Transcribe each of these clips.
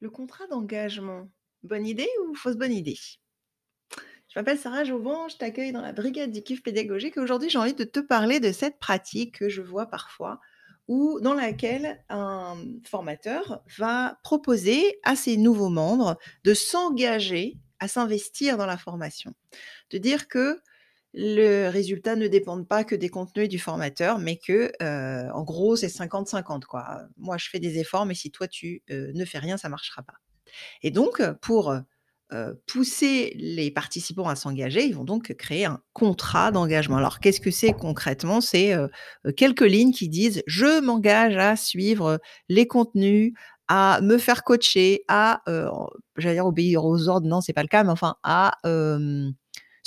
Le contrat d'engagement, bonne idée ou fausse bonne idée? Je m'appelle Sarah Jovan, je t'accueille dans la brigade du kiff pédagogique et aujourd'hui j'ai envie de te parler de cette pratique que je vois parfois ou dans laquelle un formateur va proposer à ses nouveaux membres de s'engager à s'investir dans la formation. De dire que le résultat ne dépend pas que des contenus du formateur, mais que, heu, en gros, c'est 50-50 quoi. Moi, je fais des efforts, mais si toi tu, heu, ne fais rien, ça marchera pas. Et donc, pour, heu pousser les participants à s'engager, ils vont donc créer un contrat d'engagement. Alors qu'est-ce que c'est concrètement? C'est, quelques lignes qui disent: «Je m'engage à suivre, les contenus, à me faire coacher, à, heu», j'allais dire obéir aux ordres, non, c'est pas le cas, mais enfin à,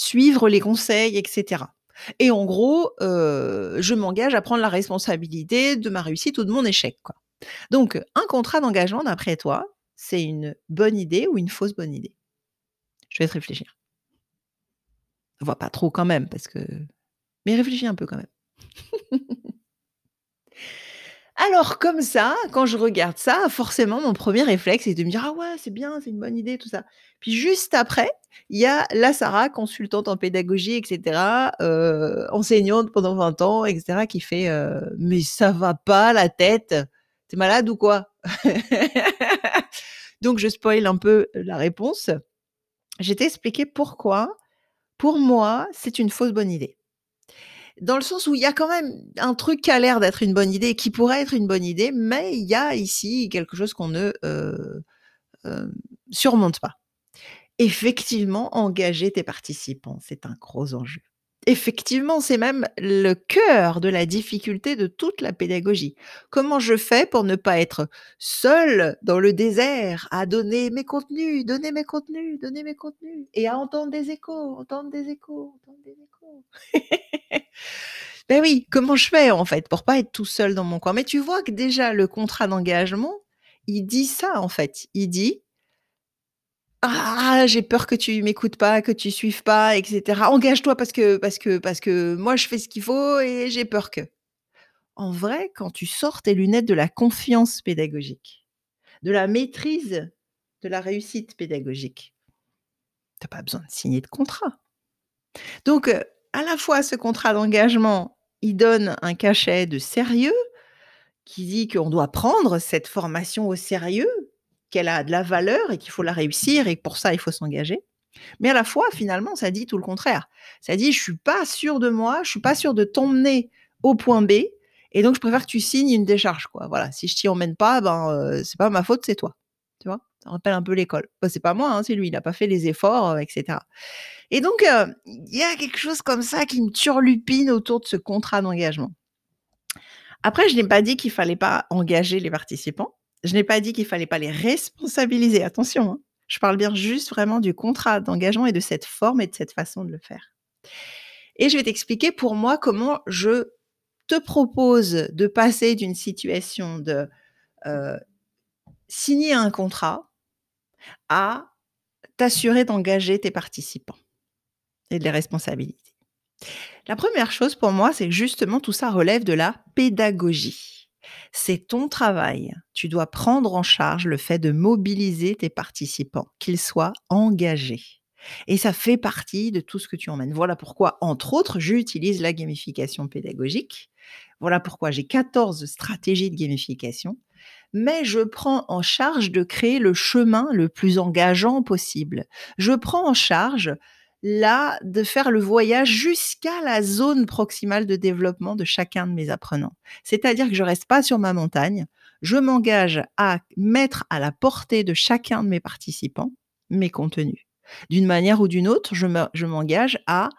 suivre les conseils et cetera. Et en gros, heu, je m'engage à prendre la responsabilité de ma réussite ou de mon échec. Donc, un contrat d'engagement d'après toi, c'est une bonne idée ou une fausse bonne idée? Je te laisse réfléchir. Enfin, pas trop quand même parce que mais réfléchis un peu quand même. Alors comme ça, quand je regarde ça, forcément mon premier réflexe c'est de me dire: «Ah ouais, c'est bien, c'est une bonne idée tout ça». Puis juste après, il y a la Sarah consultante en pédagogie et cetera, heu, enseignante pendant 20 ans et cetera qui fait, heu: «Mais ça va pas la tête? Tu es malade ou quoi?» Donc je spoil un peu la réponse. Je vais t'expliquer pourquoi, pour moi, c'est une fausse bonne idée. Dans le sens où il y a quand même un truc qui a l'air d'être une bonne idée, qui pourrait être une bonne idée, mais il y a ici quelque chose qu'on ne, heu, hem, surmonte pas. Effectivement, engager tes participants, c'est un gros enjeu. Effectivement, c'est même le cœur de la difficulté de toute la pédagogie. Comment je fais pour ne pas être seule dans le désert à donner mes contenus, donner mes contenus, donner mes contenus et à entendre des échos, entendre des échos, entendre des échos? Beh oui, comment je fais en fait pour pas être tout seul dans mon coin? Mais tu vois que déjà le contrat d'engagement, il dit ça en fait. Il dit ah, j'ai peur que tu m'écoutes pas, que tu suives pas et cetera. Engage-toi parce que parce que parce que moi je fais ce qu'il faut et j'ai peur que. En vrai, quand tu sors tes lunettes de la confiance pédagogique, de la maîtrise de la réussite pédagogique, tu as pas besoin de signer de contrat. Donc, heu, à la fois ce contrat d'engagement, il donne un cachet de sérieux, qui dit qu'on doit prendre cette formation au sérieux, qu'elle a de la valeur et qu'il faut la réussir et que pour ça il faut s'engager. Mais à la fois, finalement, ça dit tout le contraire. Ça dit: «Je suis pas sûr de moi, je suis pas sûr de t'emmener au point B et donc je préfère que tu signes une décharge, quoi. Voilà, si je t'y emmène pas, ben, heu, c'est pas ma faute, c'est toi». Tu vois? Ça rappelle un peu l'école. Bah, c'est pas moi, hein, c'est lui, il a pas fait les efforts, heu et cetera. Et donc, heu, il y a quelque chose comme ça qui me turlupine autour de ce contrat d'engagement. Après, je n'ai pas dit qu'il fallait pas engager les participants. Je n'ai pas dit qu'il fallait pas les responsabiliser, attention, hein. Je parle bien juste vraiment du contrat d'engagement et de cette forme et de cette façon de le faire. Et je vais t'expliquer pour moi comment je te propose de passer d'une situation de, heu, signer un contrat à t'assurer d'engager tes participants et de les responsabiliser. La première chose pour moi, c'est que justement tout ça relève de la pédagogie. C'est ton travail. Tu dois prendre en charge le fait de mobiliser tes participants, qu'ils soient engagés. Et ça fait partie de tout ce que tu emmènes. Voilà pourquoi, entre autres, j'utilise la gamification pédagogique. Voilà pourquoi j'ai 14 stratégies de gamification. Mais je prends en charge de créer le chemin le plus engageant possible. Je prends en charge là, de faire le voyage jusqu'à la zone proximale de développement de chacun de mes apprenants. C'est-à-dire que je reste pas sur ma montagne, je m'engage à mettre à la portée de chacun de mes participants mes contenus. D'une manière ou d'une autre, je me je m'engage à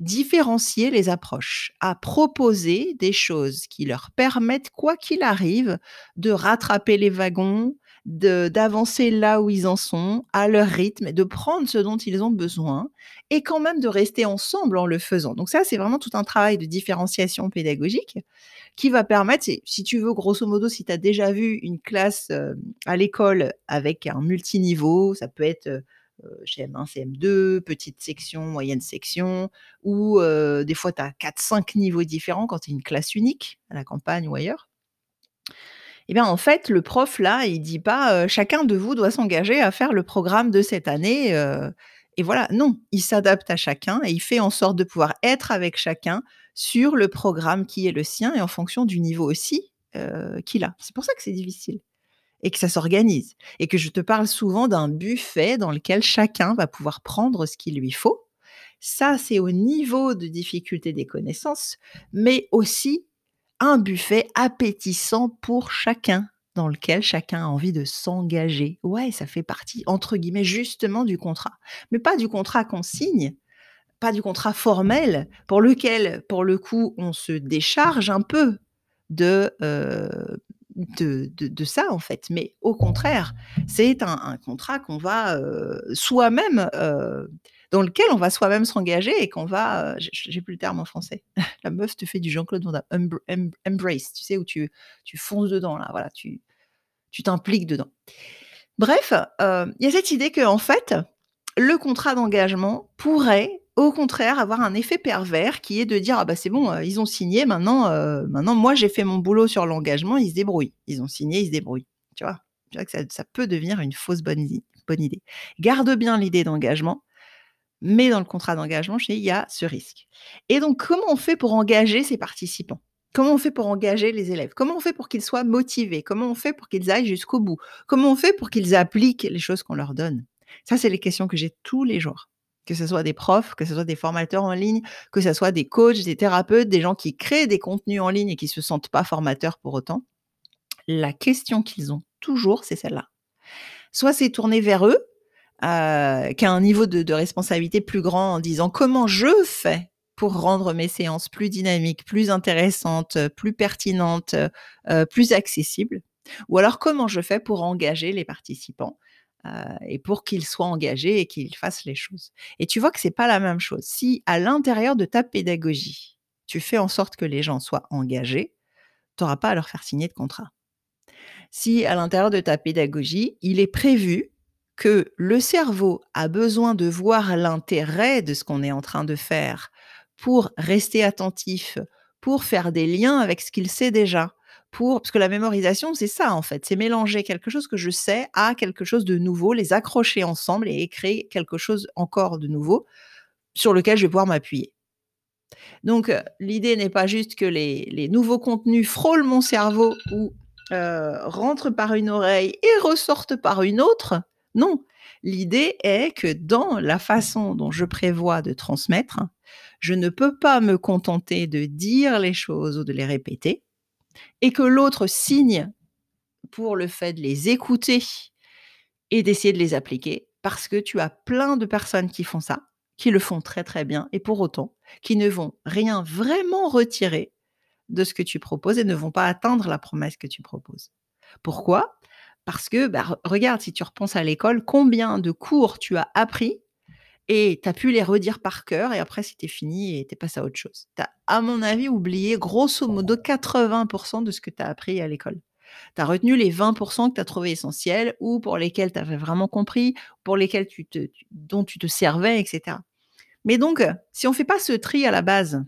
différencier les approches, à proposer des choses qui leur permettent, quoi qu'il arrive, de rattraper les wagons, d'avancer là où ils en sont, à leur rythme de prendre ce dont ils ont besoin et quand même de rester ensemble en le faisant. Donc ça, c'est vraiment tout un travail de différenciation pédagogique qui va permettre si tu veux, grosso modo, si tu as déjà vu une classe, heu, à l'école avec un multiniveau, ça peut être, heu heu, CM1, CM2, petite section, moyenne section ou des fois tu as 4-5 niveaux différents quand tu es une classe unique, à la campagne ou ailleurs. Eh bien, en fait, le prof, là, il dit pas, «Chacun de vous doit s'engager à faire le programme de cette année, heu» et voilà. Non, il s'adapte à chacun et il fait en sorte de pouvoir être avec chacun sur le programme qui est le sien et en fonction du niveau aussi, qu'il a. C'est pour ça que c'est difficile et que ça s'organise et que je te parle souvent d'un buffet dans lequel chacun va pouvoir prendre ce qu'il lui faut. Ça, c'est au niveau de difficulté des connaissances, mais aussi un buffet appétissant pour chacun, dans lequel chacun a envie de s'engager. Ouais, ça fait partie, entre guillemets, justement du contrat. Mais pas du contrat qu'on signe, pas du contrat formel, pour lequel, pour le coup, on se décharge un peu de, euh, de, de, ça, en fait. Mais au contraire, c'est un, un contrat qu'on va euh, soi-même, euh, dans lequel on va soi-même s'engager et qu'on va, euh, j'ai plus le terme en français, la meuf te fait du Jean-Claude Van Damme, embr- em- embrace, tu sais, où tu, tu fonces dedans, là, voilà, tu tu t'impliques dedans. Bref, euh, il y a cette idée que, en fait, le contrat d'engagement pourrait au contraire avoir un effet pervers qui est de dire ah bah c'est bon euh, ils ont signé maintenant maintenant moi j'ai fait mon boulot sur l'engagement ils se débrouillent. Ils ont signé ils se débrouillent. Tu vois? Tu vois que ça, peut devenir une fausse bonne, bonne idée. Garde bien l'idée d'engagement mais dans le contrat d'engagement il y a ce risque. Et donc comment on fait pour engager ces participants? Comment on fait pour engager les élèves? Comment on fait pour qu'ils soient motivés? Comment on fait pour qu'ils aillent jusqu'au bout? Comment on fait pour qu'ils appliquent les choses qu'on leur donne? Ça, c'est les questions que j'ai tous les jours. Que ce soit des profs, que ce soit des formateurs en ligne, que ce soit des coachs, des thérapeutes, des gens qui créent des contenus en ligne et qui se sentent pas formateurs pour autant, la question qu'ils ont toujours, c'est celle-là. Soit c'est tourné vers eux, euh, un niveau de, de responsabilité plus grand en disant comment je fais pour rendre mes séances plus dynamiques, plus intéressantes, plus pertinentes, euh, plus accessibles, ou alors comment je fais pour engager les participants euh, et pour qu'ils soient engagés et qu'ils fassent les choses. Et tu vois que c'est pas la même chose. Si à l'intérieur de ta pédagogie, tu fais en sorte que les gens soient engagés, tu n'auras pas à leur faire signer de contrat. Si à l'intérieur de ta pédagogie, il est prévu que le cerveau a besoin de voir l'intérêt de ce qu'on est en train de faire pour rester attentif, pour faire des liens avec ce qu'il sait déjà, pour parce que la mémorisation, c'est ça en fait, c'est mélanger quelque chose que je sais à quelque chose de nouveau, les accrocher ensemble et créer quelque chose encore de nouveau sur lequel je vais pouvoir m'appuyer. Donc euh, l'idée n'est pas juste que les, nouveaux contenus frôlent mon cerveau ou euh, rentrent par une oreille et ressortent par une autre. Non, l'idée est que dans la façon dont je prévois de transmettre, je ne peux pas me contenter de dire les choses ou de les répéter et que l'autre signe pour le fait de les écouter et d'essayer de les appliquer parce que tu as plein de personnes qui font ça, qui le font très très bien et pour autant qui ne vont rien vraiment retirer de ce que tu proposes et ne vont pas atteindre la promesse que tu proposes. Pourquoi? Parce que, bah, regarde, si tu repenses à l'école, combien de cours tu as appris et tu as pu les redire par cœur et après c'était fini et tu es passé à autre chose. Tu as, à mon avis, oublié grosso modo 80% de ce que tu as appris à l'école. Tu as retenu les 20% que tu as trouvé essentiels ou pour lesquels tu avais vraiment compris, pour lesquels tu te, dont tu te servais, etc. Mais donc, si on ne fait pas ce tri à la base,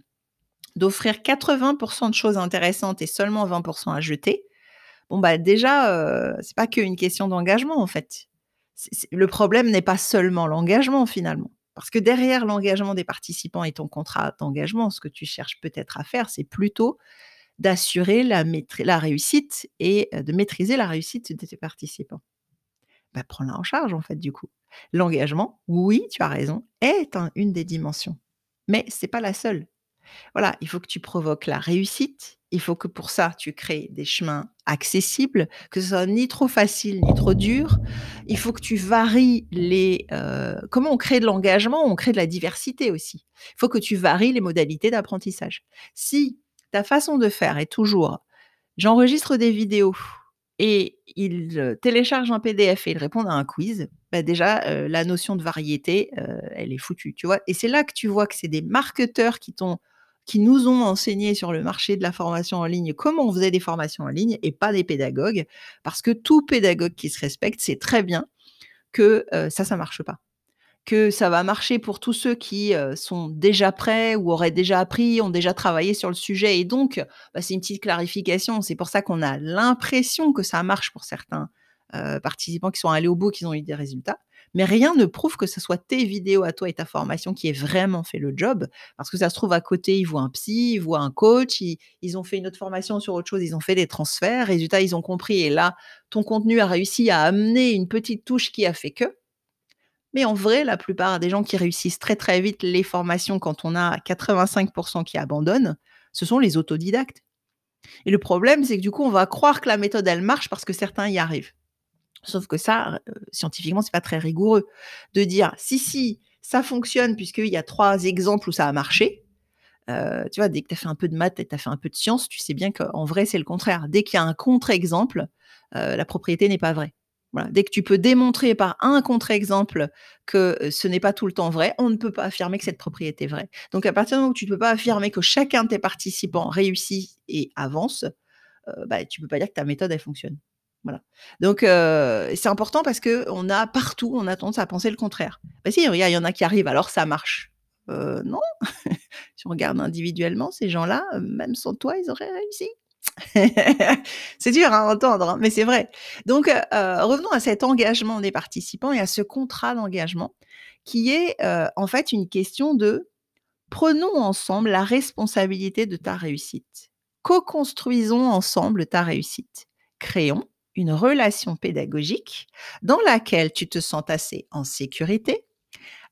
d'offrir 80% de choses intéressantes et seulement 20% à jeter, bon bah déjà, euh, c'est pas qu'une question d'engagement en fait. Le problème n'est pas seulement l'engagement finalement. Parce que derrière l'engagement des participants et ton contrat d'engagement, ce que tu cherches peut-être à faire, c'est plutôt d'assurer la, réussite et de maîtriser la réussite de tes participants. Bah, prends-la en charge en fait du coup. L'engagement, oui, tu as raison, est un, une des dimensions, mais c'est pas la seule. Voilà, il faut que tu provoques la réussite. Il faut que pour ça, tu crées des chemins accessibles, que ce soit ni trop facile ni trop dur. Il faut que tu varies les. Euh, comment on crée de l'engagement On crée de la diversité aussi. Il faut que tu varies les modalités d'apprentissage. Si ta façon de faire est toujours j'enregistre des vidéos et ils téléchargent un PDF et ils répondent à un quiz, bah déjà, euh, la notion de variété, euh, elle est foutue, tu vois. Et c'est là que tu vois que c'est des marketeurs qui t'ont qui nous ont enseigné sur le marché de la formation en ligne comment on faisait des formations en ligne et pas des pédagogues, parce que tout pédagogue qui se respecte sait très bien que euh, ça, ça marche pas. que ça va marcher pour tous ceux qui, heu, sont déjà prêts ou auraient déjà appris, ont déjà travaillé sur le sujet et donc, bah, c'est une petite clarification. C'est pour ça qu'on a l'impression que ça marche pour certains, heu, participants qui sont allés au bout, qui ont eu des résultats. Mais rien ne prouve que ce soit tes vidéos à toi et ta formation qui aient vraiment fait le job. Parce que ça se trouve à côté, ils voient un psy, ils voient un coach, ils, ils ont fait une autre formation sur autre chose, ils ont fait des transferts, résultat, ils ont compris. Et là, ton contenu a réussi à amener une petite touche qui a fait que. Mais en vrai, la plupart des gens qui réussissent très très vite les formations quand on a 85% qui abandonnent, ce sont les autodidactes. Et le problème, c'est que du coup, on va croire que la méthode, elle marche parce que certains y arrivent. Sauf que ça, euh, scientifiquement, c'est pas très rigoureux de dire si si ça fonctionne puisqu'il y a trois exemples où ça a marché. Euh, tu vois, dès que tu as fait un peu de maths et tu as fait un peu de science, tu sais bien qu'en vrai, c'est le contraire. Dès qu'il y a un contre-exemple, euh, la propriété n'est pas vraie. Dès que tu peux démontrer par un contre-exemple que ce n'est pas tout le temps vrai, on ne peut pas affirmer que cette propriété est vraie. Donc, à partir du moment où tu ne peux pas affirmer que chacun de tes participants réussit et avance, bah, tu ne peux pas dire que ta méthode, elle fonctionne. Voilà. Donc, c'est important parce qu'on a partout, on a tendance à penser le contraire. Bah si, il y en a qui arrivent, alors ça marche. non. si on regarde individuellement, ces gens-là, même sans toi, ils auraient réussi. c'est dur à entendre, hein, mais c'est vrai. Donc, revenons à cet engagement des participants et à ce contrat d'engagement qui est en fait une question de prenons ensemble la responsabilité de ta réussite. Co-construisons ensemble ta réussite. Créons une relation pédagogique dans laquelle tu te sens assez en sécurité,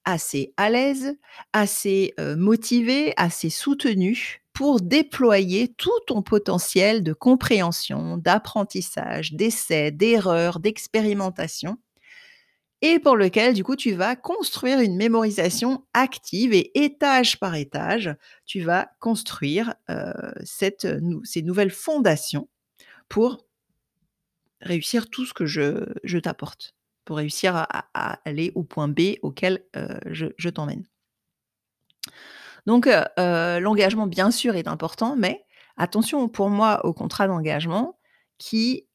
assez à l'aise, assez motivé, assez soutenu pour déployer tout ton potentiel de compréhension, d'apprentissage, d'essai, d'erreur, d'expérimentation et pour lequel, du coup, tu vas construire une mémorisation active et étage par étage, tu vas construire cette, ces nouvelles fondations pour réussir tout ce que je, t'apporte, pour réussir à, aller au point B auquel euh, je, t'emmène. Donc, euh, euh, l'engagement, bien sûr, est important, mais attention pour moi au contrat d'engagement qui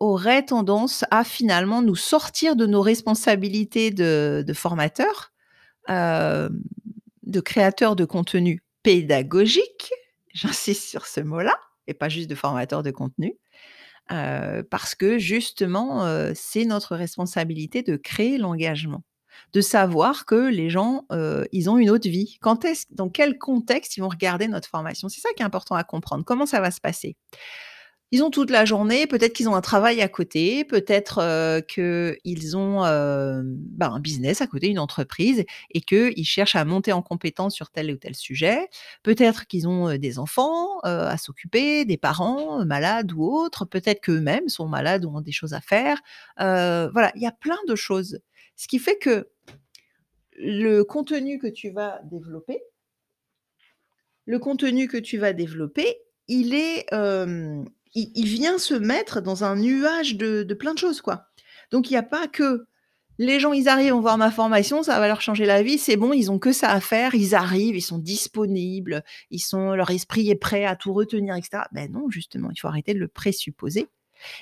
aurait tendance à finalement nous sortir de nos responsabilités de, de formateurs, de créateurs de contenu pédagogique, j'insiste sur ce mot-là, et pas juste de formateurs de contenu, parce que justement, c'est notre responsabilité de créer l'engagement, de savoir que les gens, ils ont une autre vie. Quand est dans quel contexte ils vont regarder notre formation? C'est ça qui est important à comprendre. Comment ça va se passer? Ils ont toute la journée, peut-être qu'ils ont un travail à côté, peut-être euh, qu'ils ont euh, bah, un business à côté, une entreprise, et qu'ils cherchent à monter en compétence sur tel ou tel sujet. Peut-être qu'ils ont euh, des enfants à s'occuper, des parents malades ou autres. Peut-être qu'eux-mêmes sont malades ou ont des choses à faire. voilà, il y a plein de choses. Ce qui fait que le contenu que tu vas développer, le contenu que tu vas développer, il est il, vient se mettre dans un nuage de, plein de choses, quoi. Donc, il n'y a pas que les gens, ils arrivent, on voir ma formation, ça va leur changer la vie, c'est bon, ils ont que ça à faire, ils arrivent, ils sont disponibles, ils sont, leur esprit est prêt à tout retenir, etc. Ben non, justement, il faut arrêter de le présupposer.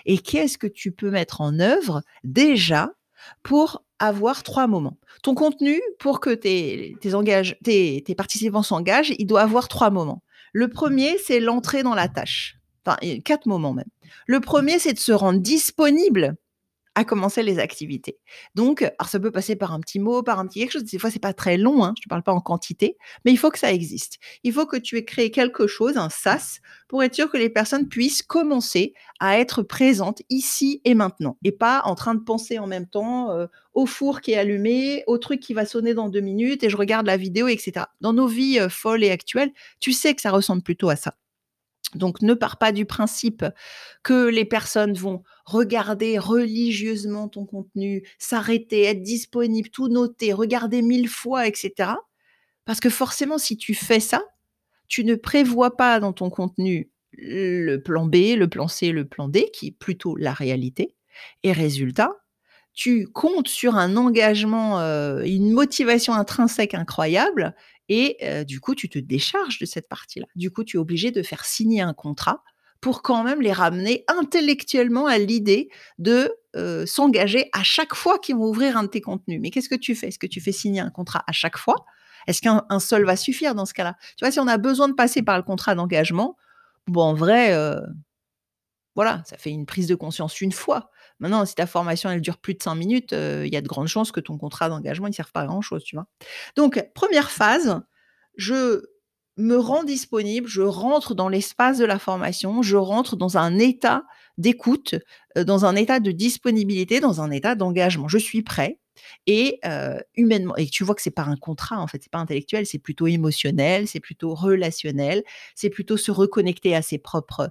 Et qu'est-ce que tu peux mettre en œuvre déjà pour avoir trois moments? Ton contenu, pour que tes, tes, tes participants s'engagent, il doit avoir trois moments. Le premier, c'est l'entrée dans la tâche enfin quatre moments même. Le premier, c'est de se rendre disponible à commencer les activités. Donc, alors ça peut passer par un petit mot, par un petit quelque chose. Des fois, c'est pas très long, hein, je ne parle pas en quantité, mais il faut que ça existe. Il faut que tu aies créé quelque chose, un SAS, pour être sûr que les personnes puissent commencer à être présentes ici et maintenant, et pas en train de penser en même temps euh, au four qui est allumé, au truc qui va sonner dans deux minutes, et je regarde la vidéo, etc. Dans nos vies euh, folles et actuelles, tu sais que ça ressemble plutôt à ça. Donc ne pars pas du principe que les personnes vont regarder religieusement ton contenu, s'arrêter, être disponible, tout noter, regarder mille fois, etc. Parce que forcément, si tu fais ça, tu ne prévois pas dans ton contenu le plan B, le plan C, le plan D, qui est plutôt la réalité. Et résultat, tu comptes sur un engagement, euh, une motivation intrinsèque incroyable, et du coup, tu te décharges de cette partie-là. Du coup, tu es obligé de faire signer un contrat pour quand même les ramener intellectuellement à l'idée de s'engager à chaque fois qu'ils vont ouvrir un de tes contenus. Mais qu'est-ce que tu fais? Est-ce que tu fais signer un contrat à chaque fois? Est-ce qu'un seul va suffire dans ce cas-là? Tu vois, si on a besoin de passer par le contrat d'engagement, bon, en vrai, voilà, ça fait une prise de conscience une fois. Maintenant, si ta formation, elle dure plus de cinq minutes, euh, il y a de grandes chances que ton contrat d'engagement ne serve pas à grand-chose, tu vois. Donc, première phase, je me rends disponible, je rentre dans l'espace de la formation, je rentre dans un état d'écoute, euh, dans un état de disponibilité, dans un état d'engagement. Je suis prêt et euh, humainement et tu vois que c'est pas un contrat en fait, c'est pas intellectuel, c'est plutôt émotionnel, c'est plutôt relationnel, c'est plutôt se reconnecter à ses propres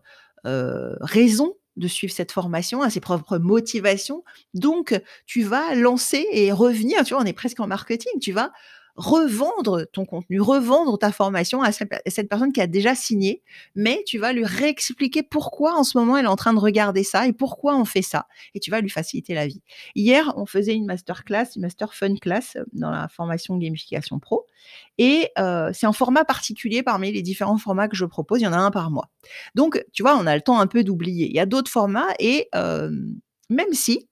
raisons de suivre cette formation, à ses propres motivations. Donc, tu vas lancer et revenir, tu vois, on est presque en marketing, tu vas revendre ton contenu, revendre ta formation à cette personne qui a déjà signé, mais tu vas lui réexpliquer pourquoi en ce moment elle est en train de regarder ça et pourquoi on fait ça. Et tu vas lui faciliter la vie. Hier, on faisait une masterclass, une master fun class euh, dans la formation Gamification Pro. Et euh, c'est un format particulier parmi les différents formats que je propose. Il y en a un par mois. Donc, tu vois, on a le temps un peu d'oublier. Il y a d'autres formats et euh, même si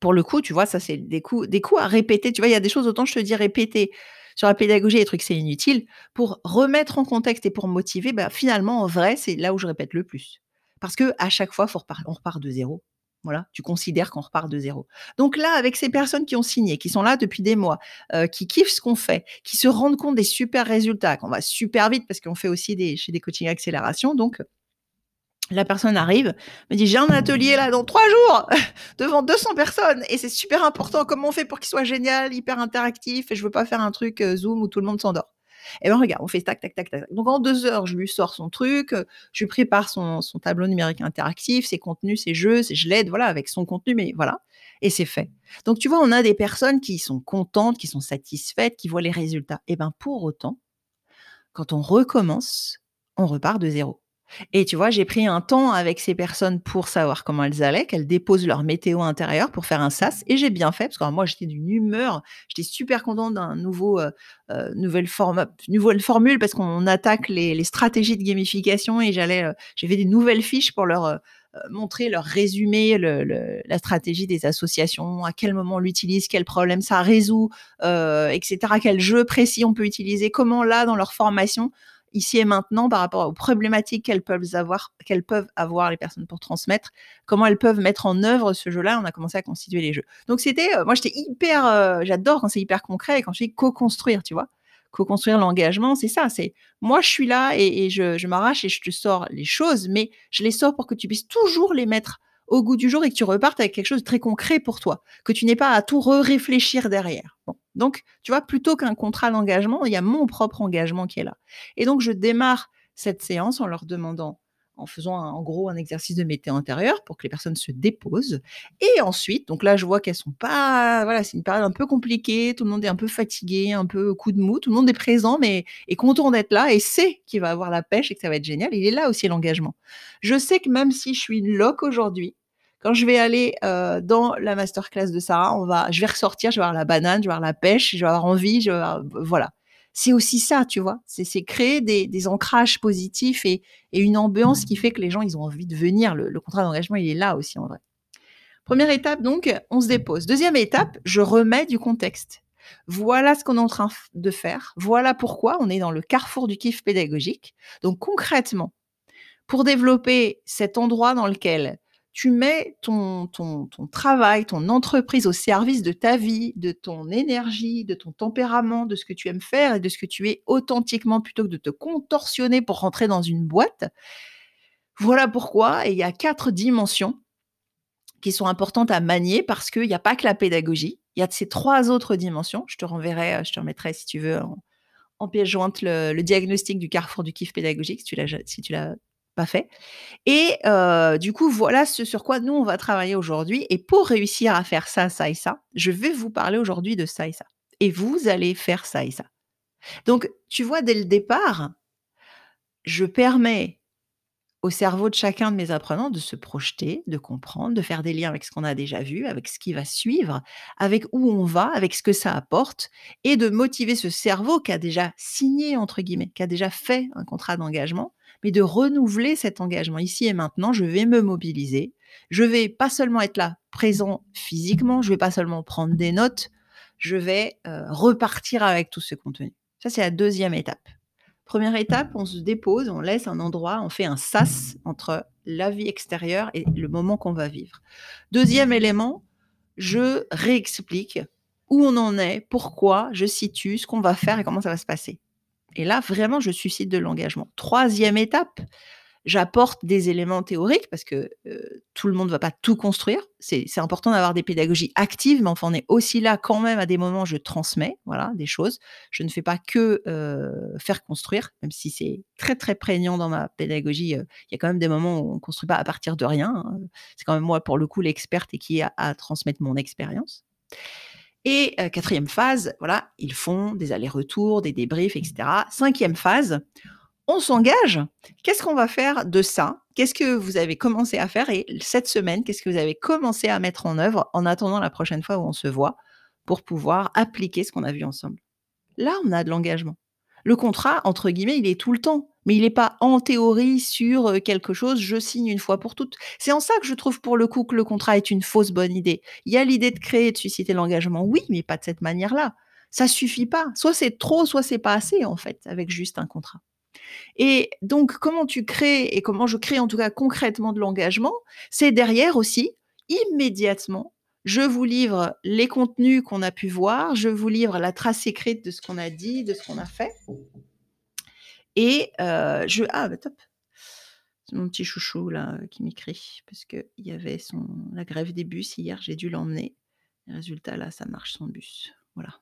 pour le coup, tu vois, ça, c'est des coups, des coups à répéter. Tu vois, il y a des choses, autant je te dis répéter sur la pédagogie, des trucs, c'est inutile. Pour remettre en contexte et pour motiver, bah, finalement, en vrai, c'est là où je répète le plus. Parce que à chaque fois, on repart de zéro. Voilà, tu considères qu'on repart de zéro. Donc là, avec ces personnes qui ont signé, qui sont là depuis des mois, euh, qui kiffent ce qu'on fait, qui se rendent compte des super résultats, qu'on va super vite parce qu'on fait aussi des, chez des coachings accélération, donc la personne arrive, me dit j'ai un atelier là dans trois jours devant 200 personnes et c'est super important. Comment on fait pour qu'il soit génial, hyper interactif et je veux pas faire un truc euh, Zoom où tout le monde s'endort. Et ben regarde, on fait tac tac tac tac. Donc en deux heures, je lui sors son truc, euh, je lui prépare son, tableau numérique interactif, ses contenus, ses jeux, je l'aide voilà avec son contenu, mais voilà et c'est fait. Donc tu vois, on a des personnes qui sont contentes, qui sont satisfaites, qui voient les résultats. Et ben pour autant, quand on recommence, on repart de zéro. Et tu vois, j'ai pris un temps avec ces personnes pour savoir comment elles allaient, qu'elles déposent leur météo intérieur pour faire un sas. Et j'ai bien fait, parce que moi, j'étais d'une humeur, j'étais super contente d'un nouveau, euh, euh, nouvelle, nouvelle formule, parce qu'on attaque les, stratégies de gamification et j'allais, euh, j'ai fait des nouvelles fiches pour leur montrer, leur résumer la stratégie des associations, à quel moment on l'utilise, quel problème ça résout, etc., quel jeu précis on peut utiliser, comment là, dans leur formation, ici et maintenant par rapport aux problématiques qu'elles peuvent avoir, qu'elles peuvent avoir les personnes pour transmettre, comment elles peuvent mettre en œuvre ce jeu-là. On a commencé à constituer les jeux. Donc c'était, euh, moi j'étais hyper, euh, j'adore quand c'est hyper concret et quand je dis co-construire, tu vois. Co-construire l'engagement, c'est ça. C'est moi je suis là et, je, je m'arrache et je te sors les choses, mais je les sors pour que tu puisses toujours les mettre au goût du jour et que tu repartes avec quelque chose de très concret pour toi, que tu n'aies pas à tout réfléchir derrière. Donc, tu vois, plutôt qu'un contrat d'engagement, il y a mon propre engagement qui est là. Et donc, je démarre cette séance en leur demandant, en faisant en gros un exercice de météo intérieur pour que les personnes se déposent. Et ensuite, donc là, je vois qu'elles sont pas, voilà, c'est une période un peu compliquée, tout le monde est un peu fatigué, un peu coup de mou, tout le monde est présent, mais est content d'être là et sait qu'il va avoir la pêche et que ça va être génial. Il est là aussi l'engagement. Je sais que même si je suis loc aujourd'hui, quand je vais aller euh, dans la masterclass de Sarah, on va, je vais ressortir, je vais avoir la banane, je vais avoir la pêche, je vais avoir envie, je vais avoir, voilà. C'est aussi ça, tu vois. C'est créer des, ancrages positifs et, une ambiance qui fait que les gens, ils ont envie de venir. Le contrat d'engagement, il est là aussi en vrai. Première étape, donc, on se dépose. Deuxième étape, je remets du contexte. Voilà ce qu'on est en train de faire. Voilà pourquoi on est dans le carrefour du kiff pédagogique. Donc concrètement, pour développer cet endroit dans lequel tu mets ton, ton, ton, travail, ton entreprise au service de ta vie, de ton énergie, de ton tempérament, de ce que tu aimes faire et de ce que tu es authentiquement plutôt que de te contorsionner pour rentrer dans une boîte. Voilà pourquoi, et il y a quatre dimensions qui sont importantes à manier parce qu'il n'y a pas que la pédagogie, il y a ces trois autres dimensions. Je te renverrai, je te remettrai si tu veux en, pièce jointe le, diagnostic du carrefour du kiff pédagogique si tu l'as si tu l'as fait. Et du coup, voilà ce sur quoi nous, on va travailler aujourd'hui. Et pour réussir à faire ça, ça et ça, je vais vous parler aujourd'hui de ça et ça. Et vous allez faire ça et ça. Donc, tu vois, dès le départ, je permets au cerveau de chacun de mes apprenants de se projeter, de comprendre, de faire des liens avec ce qu'on a déjà vu, avec ce qui va suivre, avec où on va, avec ce que ça apporte, et de motiver ce cerveau qui a déjà signé, entre guillemets, qui a déjà fait un contrat d'engagement, mais de renouveler cet engagement ici et maintenant. Je vais me mobiliser. Je vais pas seulement être là, présent physiquement, je vais pas seulement prendre des notes, je vais euh, repartir avec tout ce contenu. Ça, c'est la deuxième étape. Première étape, on se dépose, on laisse un endroit, on fait un sas entre la vie extérieure et le moment qu'on va vivre. Deuxième élément, je réexplique où on en est, pourquoi, je situe ce qu'on va faire et comment ça va se passer. Et là, vraiment, je suscite de l'engagement. Troisième étape, j'apporte des éléments théoriques parce que tout le monde ne va pas tout construire. C'est important d'avoir des pédagogies actives, mais enfin, on est aussi là quand même à des moments, je transmets voilà, des choses. Je ne fais pas que faire construire, même si c'est très, très prégnant dans ma pédagogie. Il y a quand même des moments où on ne construit pas à partir de rien. Hein. C'est quand même moi, pour le coup, l'experte et qui a à transmettre mon expérience. Et quatrième phase, voilà, ils font des allers-retours, des débriefs, etc. Cinquième phase, on s'engage. Qu'est-ce qu'on va faire de ça? Qu'est-ce que vous avez commencé à faire? Et cette semaine, qu'est-ce que vous avez commencé à mettre en œuvre en attendant la prochaine fois où on se voit pour pouvoir appliquer ce qu'on a vu ensemble? Là, on a de l'engagement. Le contrat, entre guillemets, il est tout le temps, mais il n'est pas en théorie sur quelque chose, je signe une fois pour toutes. C'est en ça que je trouve pour le coup que le contrat est une fausse bonne idée. Il y a l'idée de créer de susciter l'engagement, oui, mais pas de cette manière-là. Ça suffit pas. Soit c'est trop, soit c'est pas assez, en fait, avec juste un contrat. Et donc, comment tu crées et comment je crée en tout cas concrètement de l'engagement, c'est derrière aussi, immédiatement, je vous livre les contenus qu'on a pu voir, je vous livre la trace écrite de ce qu'on a dit, de ce qu'on a fait. Et je... Ah, bah top. C'est mon petit chouchou là qui m'écrit parce qu'il y avait son... la grève des bus hier, j'ai dû l'emmener. Résultat, là, ça marche son bus. Voilà.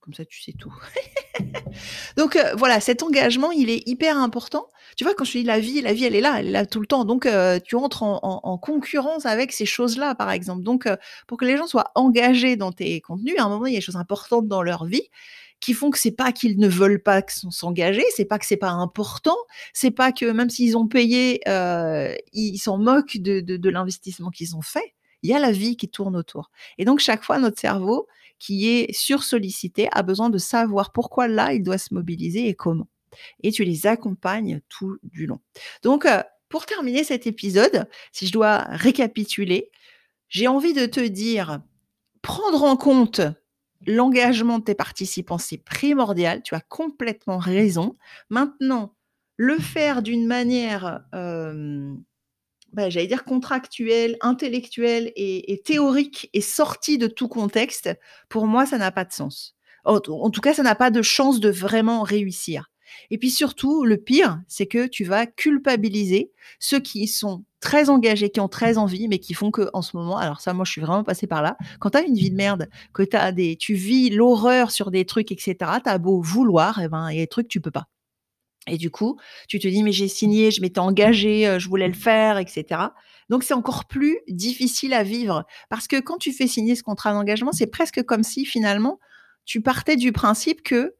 Comme ça, tu sais tout. Donc voilà, cet engagement, il est hyper important. Tu vois, quand je dis la vie, la vie, elle est là, elle est là tout le temps. Donc tu entres en, concurrence avec ces choses-là, par exemple. Donc pour que les gens soient engagés dans tes contenus, à un moment, il y a des choses importantes dans leur vie qui font que c'est pas qu'ils ne veulent pas s'engager, c'est pas que c'est pas important, c'est pas que même s'ils ont payé, ils s'en moquent de, de l'investissement qu'ils ont fait. Il y a la vie qui tourne autour. Et donc chaque fois, notre cerveau, qui est sursollicité a besoin de savoir pourquoi là, il doit se mobiliser et comment. Et tu les accompagnes tout du long. Donc, euh, pour terminer cet épisode, si je dois récapituler, j'ai envie de te dire, prendre en compte l'engagement de tes participants, c'est primordial, tu as complètement raison. Maintenant, le faire d'une manière bah, j'allais dire contractuel, intellectuel et, théorique et sorti de tout contexte, pour moi, ça n'a pas de sens. En, tout cas, ça n'a pas de chance de vraiment réussir. Et puis surtout, le pire, c'est que tu vas culpabiliser ceux qui sont très engagés, qui ont très envie, mais qui font que en ce moment, alors ça, moi, je suis vraiment passée par là. Quand tu as une vie de merde, que as des, tu vis l'horreur sur des trucs, etc. T'as beau vouloir, et eh ben, il y a des trucs tu peux pas. Et du coup, tu te dis, mais j'ai signé, je m'étais engagé, euh, je voulais le faire, etc. Donc, c'est encore plus difficile à vivre. Parce que quand tu fais signer ce contrat d'engagement, c'est presque comme si finalement, tu partais du principe que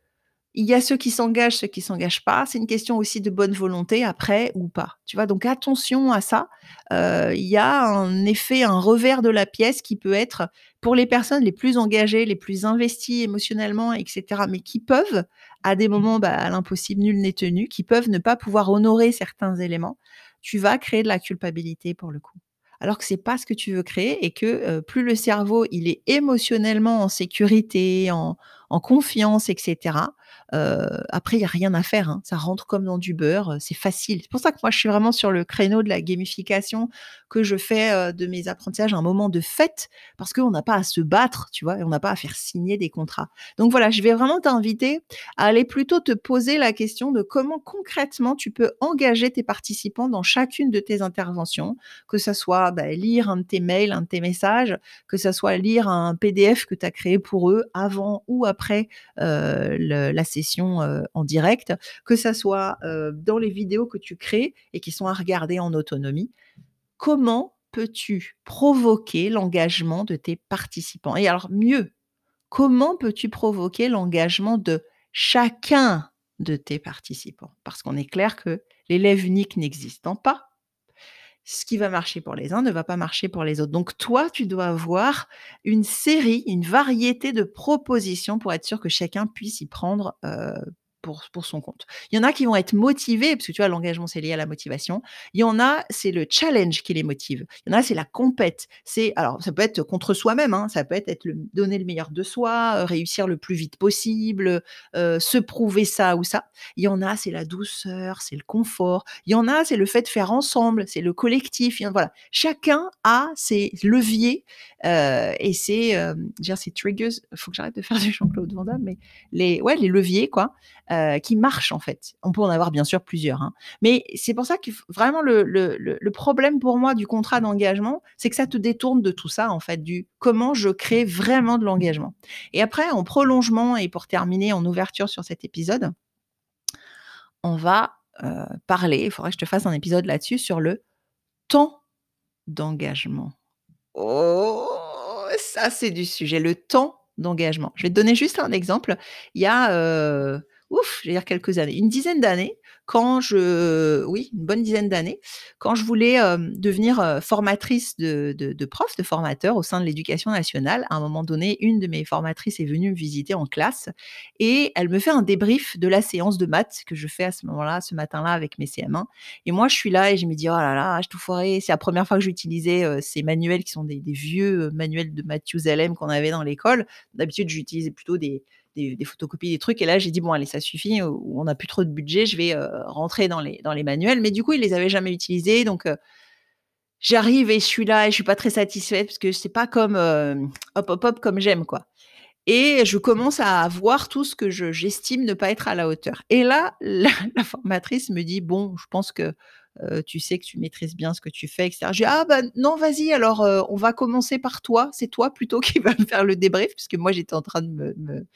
il y a ceux qui s'engagent, ceux qui s'engagent pas. C'est une question aussi de bonne volonté après ou pas. Tu vois, donc attention à ça. Euh, il y a un effet, un revers de la pièce qui peut être pour les personnes les plus engagées, les plus investies émotionnellement, etc., mais qui peuvent, à des moments, bah, à l'impossible, nul n'est tenu, qui peuvent ne pas pouvoir honorer certains éléments. Tu vas créer de la culpabilité pour le coup alors que c'est pas ce que tu veux créer et que euh, plus le cerveau il est émotionnellement en sécurité, en, en confiance, etc. Après, il n'y a rien à faire. Hein. Ça rentre comme dans du beurre. C'est facile. C'est pour ça que moi, je suis vraiment sur le créneau de la gamification, je fais euh, de mes apprentissages un moment de fête, parce qu'on n'a pas à se battre, tu vois, et on n'a pas à faire signer des contrats. Donc voilà, je vais vraiment t'inviter à aller plutôt te poser la question de comment concrètement tu peux engager tes participants dans chacune de tes interventions, que ce soit bah, lire un de tes mails, un de tes messages, que ce soit lire un PDF que tu as créé pour eux avant ou après la session en direct, que ça soit dans les vidéos que tu crées et qui sont à regarder en autonomie. Comment peux-tu provoquer l'engagement de tes participants? Et alors mieux, comment peux-tu provoquer l'engagement de chacun de tes participants? Parce qu'on est clair que l'élève unique n'existant pas, ce qui va marcher pour les uns ne va pas marcher pour les autres. Donc toi, tu dois avoir une série, une variété de propositions pour être sûr que chacun puisse y prendre pour, son compte. Il y en a qui vont être motivés, parce que tu vois, l'engagement, c'est lié à la motivation. Il y en a, c'est le challenge qui les motive. Il y en a, c'est la compète. C'est, alors, ça peut être contre soi-même, hein, ça peut être, être donner le meilleur de soi, euh, réussir le plus vite possible, euh, se prouver ça ou ça. Il y en a, c'est la douceur, c'est le confort. Il y en a, c'est le fait de faire ensemble, c'est le collectif. Voilà. Chacun a ses leviers euh, et c'est, euh, dire, ces triggers. Faut que j'arrête de faire du Jean-Claude Van Damme, mais les, ouais, les leviers, quoi, euh, qui marchent en fait. On peut en avoir bien sûr plusieurs, hein. mais c'est pour ça que vraiment le, problème pour moi du contrat d'engagement, c'est que ça te détourne de tout ça en fait, du comment je crée vraiment de l'engagement. Et après, en prolongement et pour terminer en ouverture sur cet épisode, on va euh, parler. Il faudrait que je te fasse un épisode là-dessus sur le temps d'engagement. Oh, ça c'est du sujet, le temps d'engagement. Je vais te donner juste un exemple. Il y a, euh, ouf, je vais dire quelques années, une dizaine d'années, quand je, oui, une bonne dizaine d'années, quand je voulais euh, devenir euh, formatrice de, de, de prof, de formateur au sein de l'éducation nationale, à un moment donné, une de mes formatrices est venue me visiter en classe et elle me fait un débrief de la séance de maths que je fais à ce moment-là, ce matin-là avec mes CM1. Et moi, je suis là et je me dis, oh là là, je tout foiré. C'est la première fois que j'utilisais euh, ces manuels qui sont des, vieux manuels de Matthews qu'on avait dans l'école. D'habitude, j'utilisais plutôt des, des, photocopies, des trucs. Et là, j'ai dit, bon, allez, ça suffit, on n'a plus trop de budget, je vais euh, rentrer dans les, dans les manuels. Mais du coup, ils les avaient jamais utilisés. Donc, euh, j'arrive et je suis là et je suis pas très satisfaite parce que c'est pas comme euh, hop, hop, hop, comme j'aime, quoi. Et je commence à voir tout ce que j'estime ne pas être à la hauteur. Et là, la formatrice me dit, bon, je pense que tu sais que tu maîtrises bien ce que tu fais, etc. Je dis, ah ben non, vas-y, alors on va commencer par toi. C'est toi plutôt qui va me faire le débrief, puisque moi j'étais en train de me,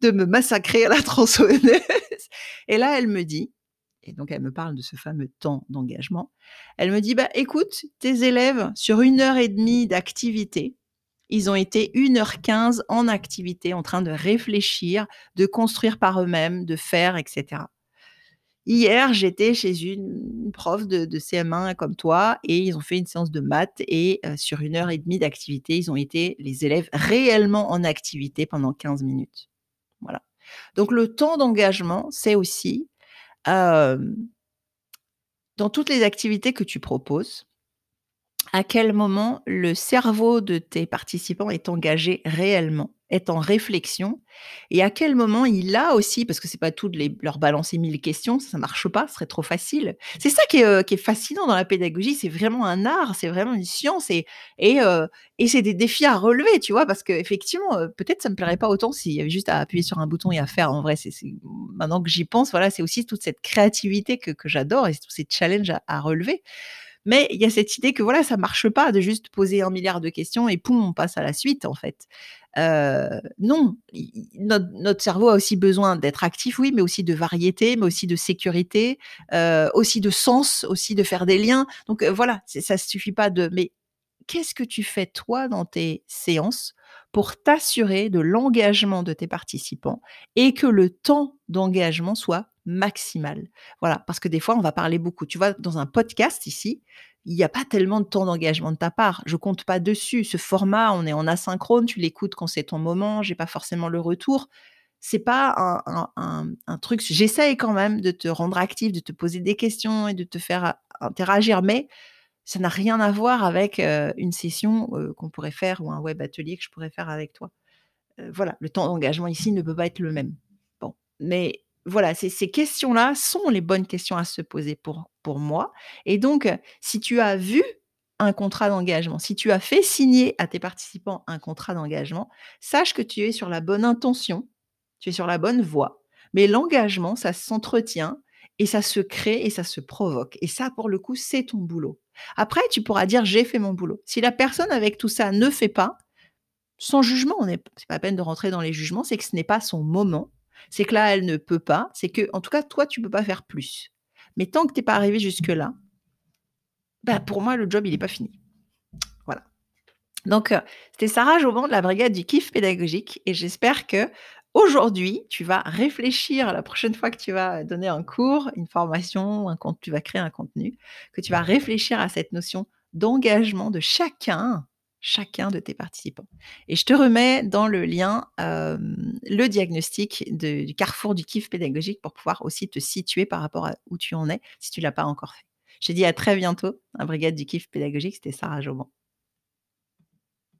de me massacrer à la tronçonneuse. Et là, elle me dit, et donc elle me parle de ce fameux temps d'engagement, elle me dit, bah écoute, tes élèves, sur une heure et demie d'activité, ils ont été 1h15 en activité, en train de réfléchir, de construire par eux-mêmes, de faire, etc. Hier, j'étais chez une prof de, CM1 comme toi et ils ont fait une séance de maths et sur une heure et demie d'activité, ils ont été les élèves réellement en activité pendant 15 minutes. Voilà. Donc le temps d'engagement, c'est aussi dans toutes les activités que tu proposes, à quel moment le cerveau de tes participants est engagé réellement? Est en réflexion et à quel moment il a aussi, parce que c'est pas tout de les, leur balancer mille questions, ça, marche pas, ce serait trop facile. C'est ça qui est, euh, qui est, fascinant dans la pédagogie, c'est vraiment un art, c'est vraiment une science et, et, euh, et c'est des défis à relever, tu vois, parce que effectivement, euh, peut-être ça me plairait pas autant s'il y avait juste à appuyer sur un bouton et à faire. En vrai, c'est maintenant que j'y pense, voilà, c'est aussi toute cette créativité que, j'adore et tous ces challenges à, à relever. Mais il y a cette idée que voilà, ça marche pas de juste poser un milliard de questions et poum, on passe à la suite en fait. Euh, non, notre, cerveau a aussi besoin d'être actif, oui, mais aussi de variété, mais aussi de sécurité, euh, aussi de sens, aussi de faire des liens. Donc euh, voilà, ça ne suffit pas de. Mais qu'est-ce que tu fais toi dans tes séances pour t'assurer de l'engagement de tes participants et que le temps d'engagement soit maximale. Voilà, parce que des fois, on va parler beaucoup. Tu vois, dans un podcast ici, il n'y a pas tellement de temps d'engagement de ta part. Je compte pas dessus. Ce format, on est en asynchrone, tu l'écoutes quand c'est ton moment, j'ai pas forcément le retour. C'est pas un, truc. J'essaye quand même de te rendre actif, de te poser des questions et de te faire interagir, mais ça n'a rien à voir avec une session qu'on pourrait faire ou un web atelier que je pourrais faire avec toi. voilà, le temps d'engagement ici ne peut pas être le même. Bon, mais voilà, ces, questions-là sont les bonnes questions à se poser pour, pour moi. Et donc, si tu as vu un contrat d'engagement, si tu as fait signer à tes participants un contrat d'engagement, sache que tu es sur la bonne intention, tu es sur la bonne voie. Mais l'engagement, ça s'entretient et ça se crée et ça se provoque. Et ça, pour le coup, c'est ton boulot. Après, tu pourras dire j'ai fait mon boulot. Si la personne avec tout ça ne fait pas, sans jugement, ce n'est pas la peine de rentrer dans les jugements, c'est que ce n'est pas son moment c'est que là, elle ne peut pas. C'est que, en tout cas, toi, tu peux pas faire plus. Mais tant que tu n'es pas arrivé jusque-là, bah, pour moi, le job, il n'est pas fini. Voilà. Donc, euh, c'était Sarah Jauban de la brigade du kiff pédagogique. Et j'espère que aujourd'hui, tu vas réfléchir la prochaine fois que tu vas donner un cours, une formation, tu vas créer un contenu, que tu vas réfléchir à cette notion d'engagement de chacun chacun de tes participants. Et je te remets dans le lien, hem, le diagnostic du carrefour du kiff pédagogique pour pouvoir aussi te situer par rapport à où tu en es, si tu l'as pas encore fait. Je te dis à très bientôt, dans Brigade du kiff pédagogique, c'était Sarah Joban.